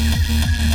Música